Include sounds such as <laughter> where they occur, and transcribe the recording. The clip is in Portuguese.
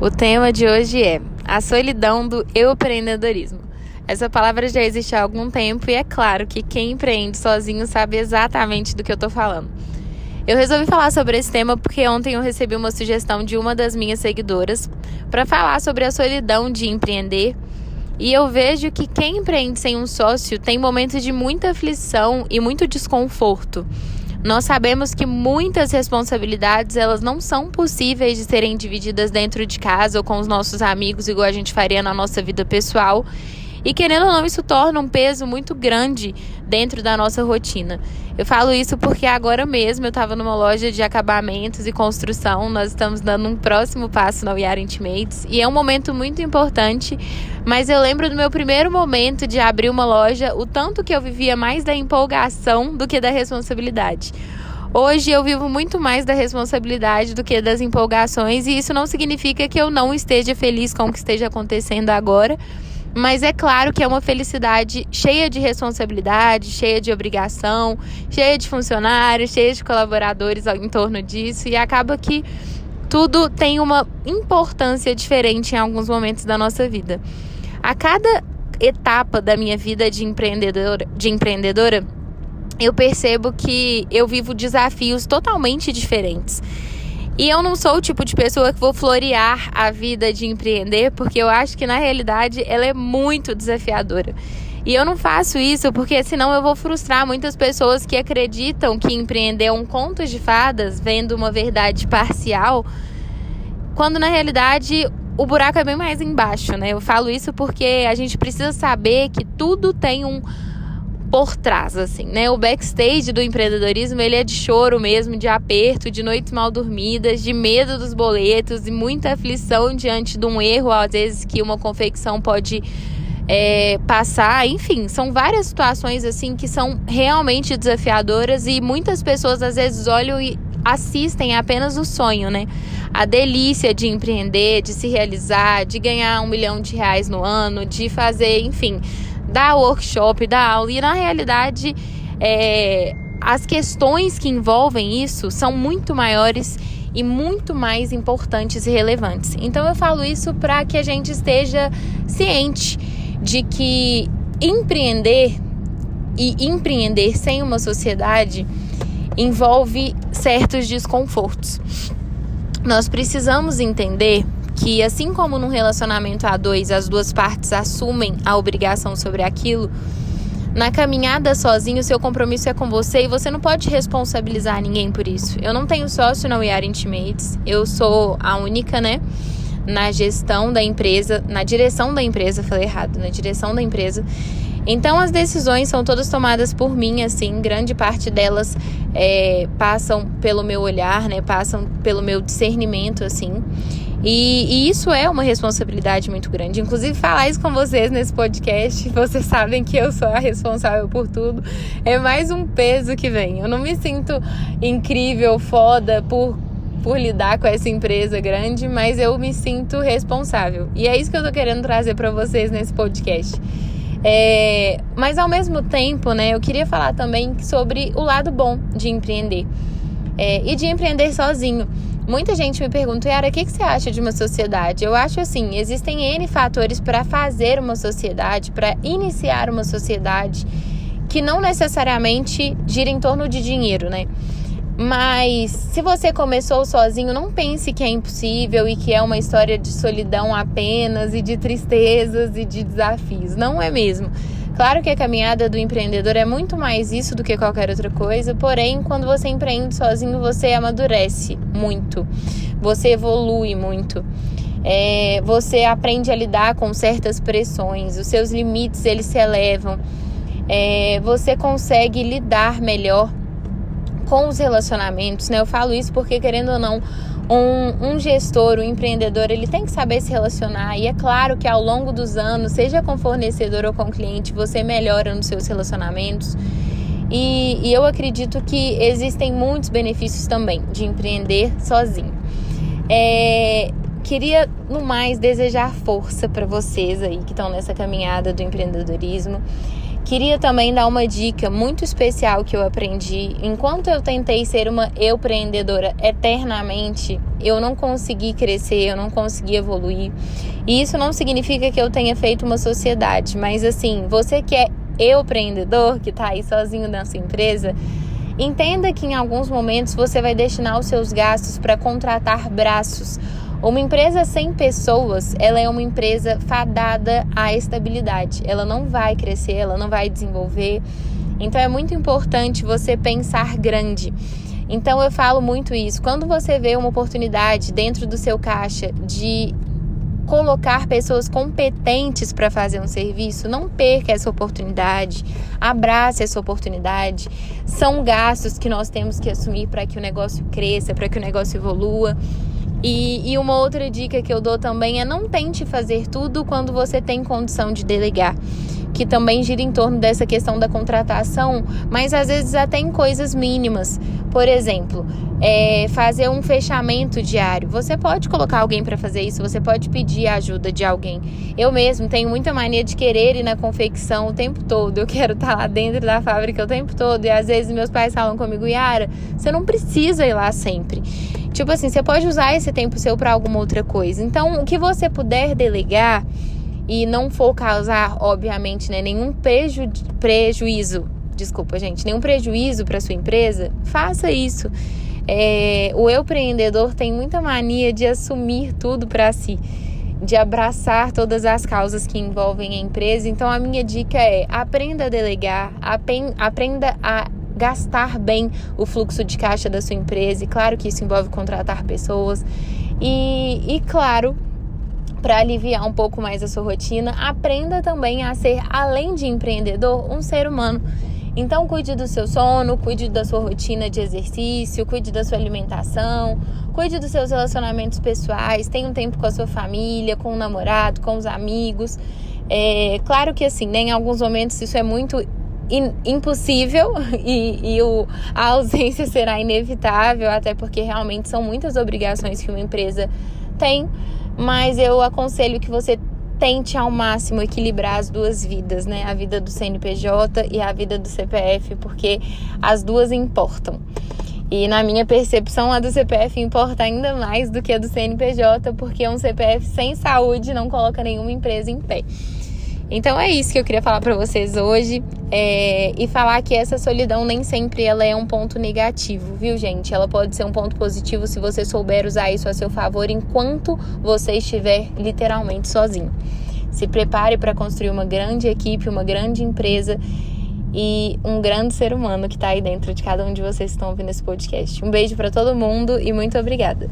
O tema de hoje é a solidão do empreendedorismo. Essa palavra já existe há algum tempo e é claro que quem empreende sozinho sabe exatamente do que eu tô falando. Eu resolvi falar sobre esse tema porque ontem eu recebi uma sugestão de uma das minhas seguidoras para falar sobre a solidão de empreender. E eu vejo que quem empreende sem um sócio tem momentos de muita aflição e muito desconforto. Nós sabemos que muitas responsabilidades elas não são possíveis de serem divididas dentro de casa ou com os nossos amigos, igual a gente faria na nossa vida pessoal. E querendo ou não, isso torna um peso muito grande dentro da nossa rotina. Eu falo isso porque agora mesmo eu estava numa loja de acabamentos e construção. Nós estamos dando um próximo passo na We Are Intimates e é um momento muito importante. Mas eu lembro do meu primeiro momento de abrir uma loja, o tanto que eu vivia mais da empolgação do que da responsabilidade. Hoje eu vivo muito mais da responsabilidade do que das empolgações, e isso não significa que eu não esteja feliz com o que esteja acontecendo agora mas é claro que é uma felicidade cheia de responsabilidade, cheia de obrigação, cheia de funcionários, cheia de colaboradores em torno disso. E acaba que tudo tem uma importância diferente em alguns momentos da nossa vida. A cada etapa da minha vida de empreendedora, de empreendedora, eu percebo que eu vivo desafios totalmente diferentes. E eu não sou o tipo de pessoa que vou florear a vida de empreender, porque eu acho que na realidade ela é muito desafiadora. E eu não faço isso porque senão eu vou frustrar muitas pessoas que acreditam que empreender é um conto de fadas, vendo uma verdade parcial, quando na realidade o buraco é bem mais embaixo, né? Eu falo isso porque a gente precisa saber que tudo tem um por trás, assim, né? O backstage do empreendedorismo, ele é de choro mesmo, de aperto, de noites mal dormidas, de medo dos boletos e muita aflição diante de um erro, às vezes, que uma confecção pode é, passar. Enfim, são várias situações, assim, que são realmente desafiadoras e muitas pessoas, às vezes, olham e assistem apenas o sonho, né? A delícia de empreender, de se realizar, de ganhar um milhão de reais no ano, de fazer, enfim da workshop, da aula. E na realidade, é, as questões que envolvem isso são muito maiores e muito mais importantes e relevantes. Então eu falo isso para que a gente esteja ciente de que empreender e empreender sem uma sociedade envolve certos desconfortos. Nós precisamos entender que assim como num relacionamento a dois as duas partes assumem a obrigação sobre aquilo, na caminhada sozinho, seu compromisso é com você e você não pode responsabilizar ninguém por isso. Eu não tenho sócio na We Are Intimates, eu sou a única, né, na gestão da empresa, na direção da empresa, falei errado, na direção da empresa. Então as decisões são todas tomadas por mim, assim, grande parte delas é, passam pelo meu olhar, né, passam pelo meu discernimento, assim. E, e, isso é uma responsabilidade muito grande. Inclusive, falar isso com vocês nesse podcast, <laughs> vocês sabem que eu sou a responsável por tudo, é mais um peso que vem. Eu não me sinto incrível, foda por, por lidar com essa empresa grande, mas eu me sinto responsável. E é isso que eu tô querendo trazer para vocês nesse podcast. É, mas ao mesmo tempo, né, eu queria falar também sobre o lado bom de empreender é, e de empreender sozinho. Muita gente me pergunta, Yara, o que, que você acha de uma sociedade? Eu acho assim, existem N fatores para fazer uma sociedade, para iniciar uma sociedade que não necessariamente gira em torno de dinheiro, né? Mas se você começou sozinho, não pense que é impossível e que é uma história de solidão apenas e de tristezas e de desafios. Não é mesmo. Claro que a caminhada do empreendedor é muito mais isso do que qualquer outra coisa, porém, quando você empreende sozinho, você amadurece muito, você evolui muito. É, você aprende a lidar com certas pressões, os seus limites eles se elevam, é, você consegue lidar melhor com os relacionamentos, né? Eu falo isso porque, querendo ou não, um, um, gestor, um empreendedor, ele tem que saber se relacionar. E é claro que ao longo dos anos, seja com fornecedor ou com cliente, você melhora nos seus relacionamentos. E, e eu acredito que existem muitos benefícios também de empreender sozinho. É, queria, no mais, desejar força para vocês aí que estão nessa caminhada do empreendedorismo Queria também dar uma dica muito especial que eu aprendi. Enquanto eu tentei ser uma empreendedora eternamente, eu não consegui crescer, eu não consegui evoluir. E isso não significa que eu tenha feito uma sociedade, mas assim, você que é empreendedor, que está aí sozinho na sua empresa, entenda que em alguns momentos você vai destinar os seus gastos para contratar braços uma empresa sem pessoas, ela é uma empresa fadada à estabilidade. Ela não vai crescer, ela não vai desenvolver. Então é muito importante você pensar grande. Então eu falo muito isso. Quando você vê uma oportunidade dentro do seu caixa de colocar pessoas competentes para fazer um serviço, não perca essa oportunidade, abrace essa oportunidade. São gastos que nós temos que assumir para que o negócio cresça, para que o negócio evolua. E, e uma outra dica que eu dou também é não tente fazer tudo quando você tem condição de delegar que também gira em torno dessa questão da contratação, mas às vezes até em coisas mínimas. Por exemplo, é, fazer um fechamento diário. Você pode colocar alguém para fazer isso, você pode pedir a ajuda de alguém. Eu mesmo tenho muita mania de querer ir na confecção o tempo todo. Eu quero estar tá lá dentro da fábrica o tempo todo. E às vezes meus pais falam comigo, Yara, você não precisa ir lá sempre. Tipo assim, você pode usar esse tempo seu para alguma outra coisa. Então, o que você puder delegar e não for causar, obviamente, né, nenhum preju prejuízo, desculpa, gente, nenhum prejuízo para sua empresa, faça isso. É, o empreendedor tem muita mania de assumir tudo para si, de abraçar todas as causas que envolvem a empresa. Então, a minha dica é: aprenda a delegar, aprenda a gastar bem o fluxo de caixa da sua empresa. E claro que isso envolve contratar pessoas. E, e claro, para aliviar um pouco mais a sua rotina, aprenda também a ser, além de empreendedor, um ser humano. Então, cuide do seu sono, cuide da sua rotina de exercício, cuide da sua alimentação, cuide dos seus relacionamentos pessoais, tenha um tempo com a sua família, com o namorado, com os amigos. É, claro que assim, né, em alguns momentos isso é muito impossível <laughs> e, e o, a ausência será inevitável, até porque realmente são muitas obrigações que uma empresa tem, mas eu aconselho que você tente ao máximo equilibrar as duas vidas, né? A vida do CNPJ e a vida do CPF, porque as duas importam. E na minha percepção, a do CPF importa ainda mais do que a do CNPJ, porque um CPF sem saúde não coloca nenhuma empresa em pé. Então é isso que eu queria falar para vocês hoje é, e falar que essa solidão nem sempre ela é um ponto negativo, viu gente? Ela pode ser um ponto positivo se você souber usar isso a seu favor enquanto você estiver literalmente sozinho. Se prepare para construir uma grande equipe, uma grande empresa e um grande ser humano que está aí dentro de cada um de vocês que estão ouvindo esse podcast. Um beijo para todo mundo e muito obrigada.